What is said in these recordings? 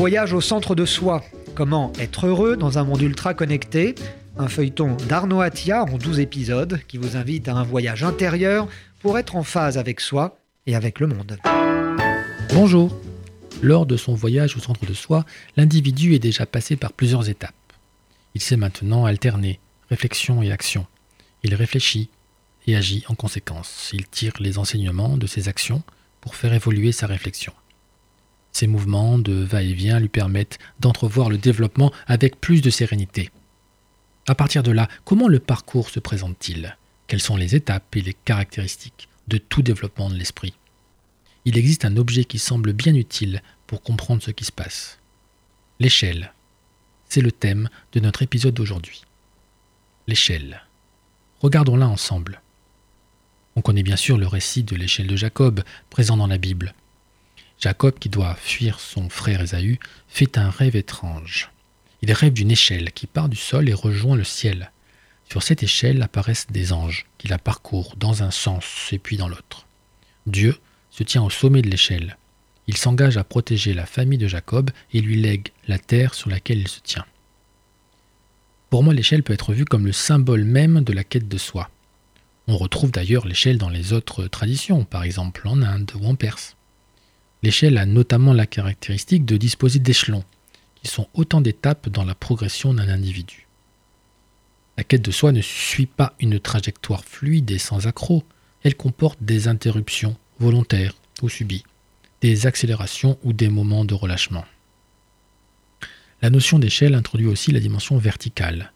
Voyage au centre de soi. Comment être heureux dans un monde ultra connecté? Un feuilleton d'Arnaud Attia en 12 épisodes qui vous invite à un voyage intérieur pour être en phase avec soi et avec le monde. Bonjour. Lors de son voyage au centre de soi, l'individu est déjà passé par plusieurs étapes. Il sait maintenant alterner réflexion et action. Il réfléchit et agit en conséquence. Il tire les enseignements de ses actions pour faire évoluer sa réflexion. Ces mouvements de va-et-vient lui permettent d'entrevoir le développement avec plus de sérénité. À partir de là, comment le parcours se présente-t-il? Quelles sont les étapes et les caractéristiques de tout développement de l'esprit? Il existe un objet qui semble bien utile pour comprendre ce qui se passe. L'échelle. C'est le thème de notre épisode d'aujourd'hui. L'échelle. Regardons-la ensemble. On connaît bien sûr le récit de l'échelle de Jacob, présent dans la Bible. Jacob, qui doit fuir son frère Ésaü, fait un rêve étrange. Il rêve d'une échelle qui part du sol et rejoint le ciel. Sur cette échelle apparaissent des anges qui la parcourent dans un sens et puis dans l'autre. Dieu se tient au sommet de l'échelle. Il s'engage à protéger la famille de Jacob et lui lègue la terre sur laquelle il se tient. Pour moi, l'échelle peut être vue comme le symbole même de la quête de soi. On retrouve d'ailleurs l'échelle dans les autres traditions, par exemple en Inde ou en Perse. L'échelle a notamment la caractéristique de disposer d'échelons, qui sont autant d'étapes dans la progression d'un individu. La quête de soi ne suit pas une trajectoire fluide et sans accroc, elle comporte des interruptions volontaires ou subies, des accélérations ou des moments de relâchement. La notion d'échelle introduit aussi la dimension verticale.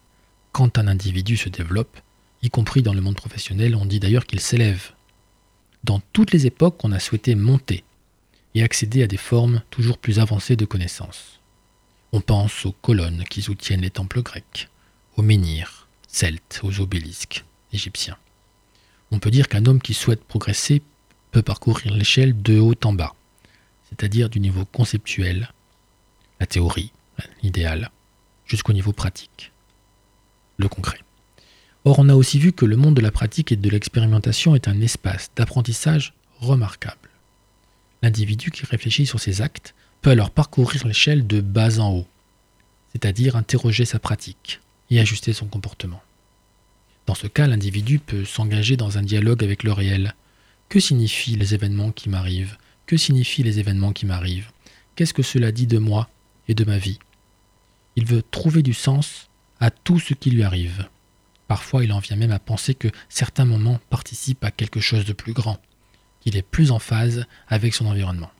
Quand un individu se développe, y compris dans le monde professionnel, on dit d'ailleurs qu'il s'élève. Dans toutes les époques, on a souhaité monter, et accéder à des formes toujours plus avancées de connaissances. On pense aux colonnes qui soutiennent les temples grecs, aux menhirs, celtes, aux obélisques, égyptiens. On peut dire qu'un homme qui souhaite progresser peut parcourir l'échelle de haut en bas, c'est-à-dire du niveau conceptuel, la théorie, l'idéal, jusqu'au niveau pratique, le concret. Or, on a aussi vu que le monde de la pratique et de l'expérimentation est un espace d'apprentissage remarquable. L'individu qui réfléchit sur ses actes peut alors parcourir l'échelle de bas en haut, c'est-à-dire interroger sa pratique et ajuster son comportement. Dans ce cas, l'individu peut s'engager dans un dialogue avec le réel. Que signifient les événements qui m'arrivent? Que signifient les événements qui m'arrivent? Qu'est-ce que cela dit de moi et de ma vie? Il veut trouver du sens à tout ce qui lui arrive. Parfois, il en vient même à penser que certains moments participent à quelque chose de plus grand, il est plus en phase avec son environnement.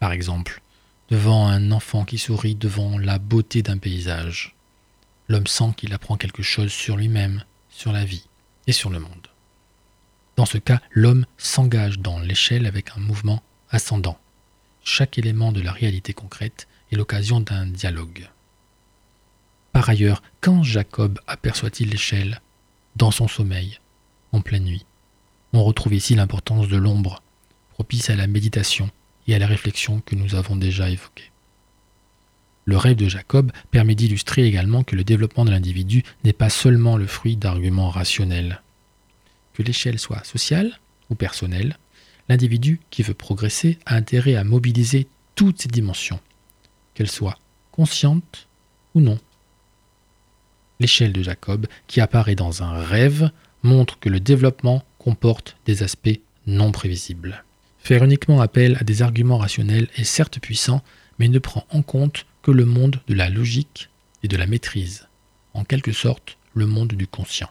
Par exemple, devant un enfant qui sourit devant la beauté d'un paysage, l'homme sent qu'il apprend quelque chose sur lui-même, sur la vie et sur le monde. Dans ce cas, l'homme s'engage dans l'échelle avec un mouvement ascendant. Chaque élément de la réalité concrète est l'occasion d'un dialogue. Par ailleurs, quand Jacob aperçoit-il l'échelle Dans son sommeil, en pleine nuit. On retrouve ici l'importance de l'ombre, propice à la méditation et à la réflexion que nous avons déjà évoquée. Le rêve de Jacob permet d'illustrer également que le développement de l'individu n'est pas seulement le fruit d'arguments rationnels. Que l'échelle soit sociale ou personnelle, l'individu qui veut progresser a intérêt à mobiliser toutes ses dimensions, qu'elles soient conscientes ou non. L'échelle de Jacob, qui apparaît dans un rêve, montre que le développement comporte des aspects non prévisibles. Faire uniquement appel à des arguments rationnels est certes puissant, mais ne prend en compte que le monde de la logique et de la maîtrise, en quelque sorte le monde du conscient.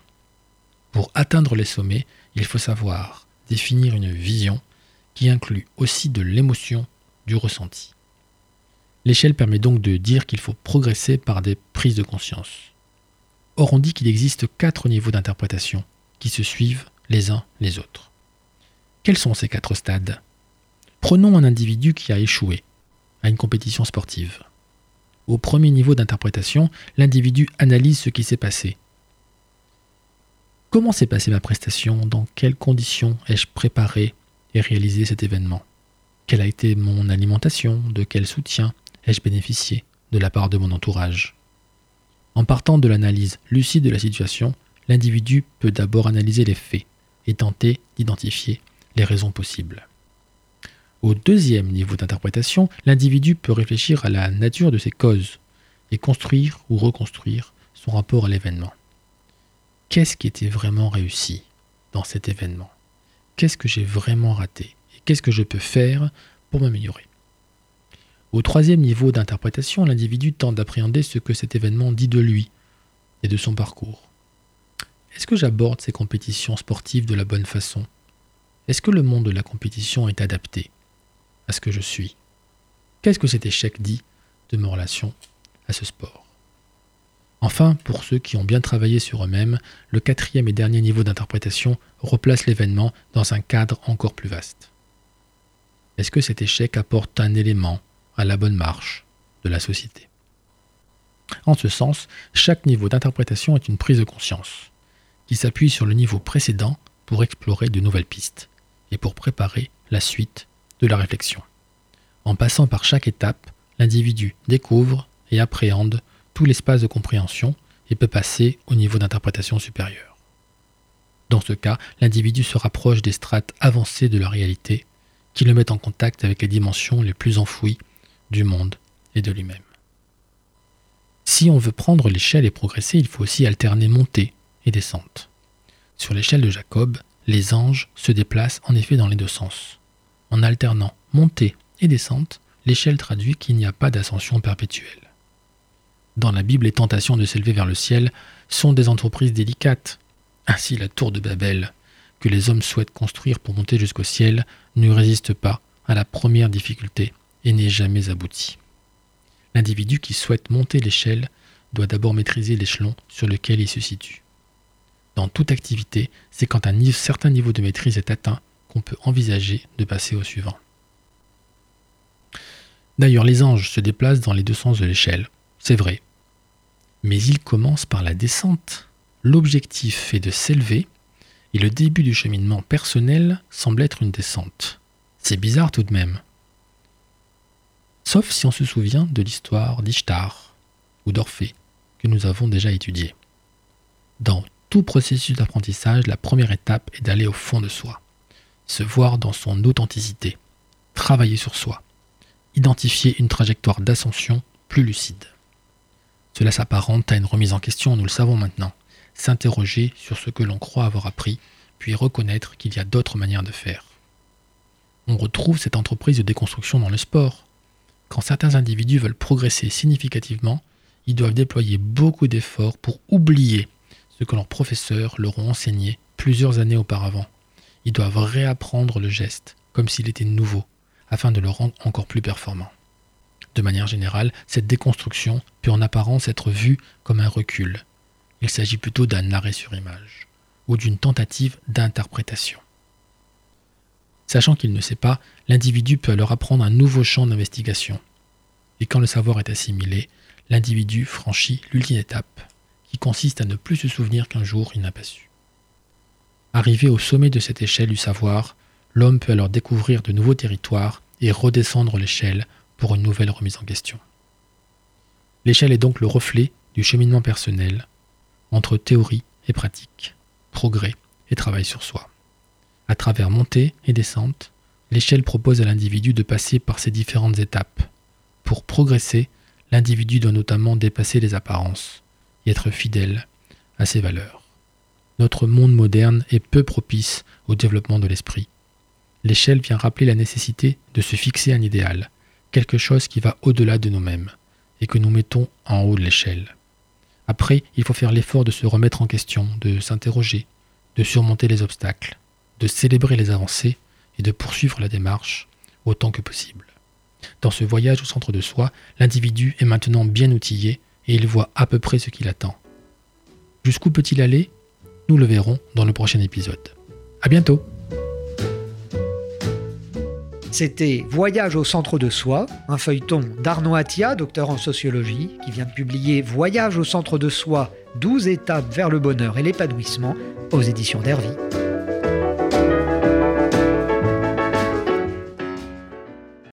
Pour atteindre les sommets, il faut savoir définir une vision qui inclut aussi de l'émotion, du ressenti. L'échelle permet donc de dire qu'il faut progresser par des prises de conscience. Or on dit qu'il existe quatre niveaux d'interprétation qui se suivent les uns les autres. Quels sont ces quatre stades? Prenons un individu qui a échoué à une compétition sportive. Au premier niveau d'interprétation, l'individu analyse ce qui s'est passé. Comment s'est passée ma prestation? Dans quelles conditions ai-je préparé et réalisé cet événement? Quelle a été mon alimentation? De quel soutien ai-je bénéficié? De la part de mon entourage? En partant de l'analyse lucide de la situation, l'individu peut d'abord analyser les faits et tenter d'identifier les raisons possibles. Au deuxième niveau d'interprétation, l'individu peut réfléchir à la nature de ses causes et construire ou reconstruire son rapport à l'événement. Qu'est-ce qui était vraiment réussi dans cet événement? Qu'est-ce que j'ai vraiment raté? Et qu'est-ce que je peux faire pour m'améliorer? Au troisième niveau d'interprétation, l'individu tente d'appréhender ce que cet événement dit de lui et de son parcours. Est-ce que j'aborde ces compétitions sportives de la bonne façon? Est-ce que le monde de la compétition est adapté à ce que je suis? Qu'est-ce que cet échec dit de mes relations à ce sport? Enfin, pour ceux qui ont bien travaillé sur eux-mêmes, le quatrième et dernier niveau d'interprétation replace l'événement dans un cadre encore plus vaste. Est-ce que cet échec apporte un élément à la bonne marche de la société? En ce sens, chaque niveau d'interprétation est une prise de conscience, qui s'appuie sur le niveau précédent pour explorer de nouvelles pistes et pour préparer la suite de la réflexion. En passant par chaque étape, l'individu découvre et appréhende tout l'espace de compréhension et peut passer au niveau d'interprétation supérieure. Dans ce cas, l'individu se rapproche des strates avancées de la réalité qui le mettent en contact avec les dimensions les plus enfouies du monde et de lui-même. Si on veut prendre l'échelle et progresser, il faut aussi alterner montée et descente. Sur l'échelle de Jacob, les anges se déplacent en effet dans les deux sens. En alternant montée et descente, l'échelle traduit qu'il n'y a pas d'ascension perpétuelle. Dans la Bible, les tentations de s'élever vers le ciel sont des entreprises délicates. Ainsi, la tour de Babel, que les hommes souhaitent construire pour monter jusqu'au ciel, ne résiste pas à la première difficulté et n'est jamais aboutie. L'individu qui souhaite monter l'échelle doit d'abord maîtriser l'échelon sur lequel il se situe. Dans toute activité, c'est quand un certain niveau de maîtrise est atteint qu'on peut envisager de passer au suivant. D'ailleurs, les anges se déplacent dans les deux sens de l'échelle, c'est vrai. Mais ils commencent par la descente. L'objectif est de s'élever, et le début du cheminement personnel semble être une descente. C'est bizarre tout de même. Sauf si on se souvient de l'histoire d'Ishtar ou d'Orphée que nous avons déjà étudiée. Dans processus d'apprentissage, la première étape est d'aller au fond de soi, se voir dans son authenticité, travailler sur soi, identifier une trajectoire d'ascension plus lucide. Cela s'apparente à une remise en question, nous le savons maintenant, s'interroger sur ce que l'on croit avoir appris, puis reconnaître qu'il y a d'autres manières de faire. On retrouve cette entreprise de déconstruction dans le sport. Quand certains individus veulent progresser significativement, ils doivent déployer beaucoup d'efforts pour oublier ce que leurs professeurs leur ont enseigné plusieurs années auparavant. Ils doivent réapprendre le geste, comme s'il était nouveau, afin de le rendre encore plus performant. De manière générale, cette déconstruction peut en apparence être vue comme un recul. Il s'agit plutôt d'un arrêt sur image, ou d'une tentative d'interprétation. Sachant qu'il ne sait pas, l'individu peut alors apprendre un nouveau champ d'investigation. Et quand le savoir est assimilé, l'individu franchit l'ultime étape, qui consiste à ne plus se souvenir qu'un jour il n'a pas su. Arrivé au sommet de cette échelle du savoir, l'homme peut alors découvrir de nouveaux territoires et redescendre l'échelle pour une nouvelle remise en question. L'échelle est donc le reflet du cheminement personnel entre théorie et pratique, progrès et travail sur soi. À travers montée et descente, l'échelle propose à l'individu de passer par ces différentes étapes. Pour progresser, l'individu doit notamment dépasser les apparences être fidèle à ses valeurs. Notre monde moderne est peu propice au développement de l'esprit. L'échelle vient rappeler la nécessité de se fixer un idéal, quelque chose qui va au-delà de nous-mêmes et que nous mettons en haut de l'échelle. Après, il faut faire l'effort de se remettre en question, de s'interroger, de surmonter les obstacles, de célébrer les avancées et de poursuivre la démarche autant que possible. Dans ce voyage au centre de soi, l'individu est maintenant bien outillé et il voit à peu près ce qu'il attend. Jusqu'où peut-il aller? Nous le verrons dans le prochain épisode. A bientôt c'était Voyage au centre de soi, un feuilleton d'Arnaud Attia, docteur en sociologie, qui vient de publier Voyage au centre de soi, 12 étapes vers le bonheur et l'épanouissement aux éditions d'Hervy.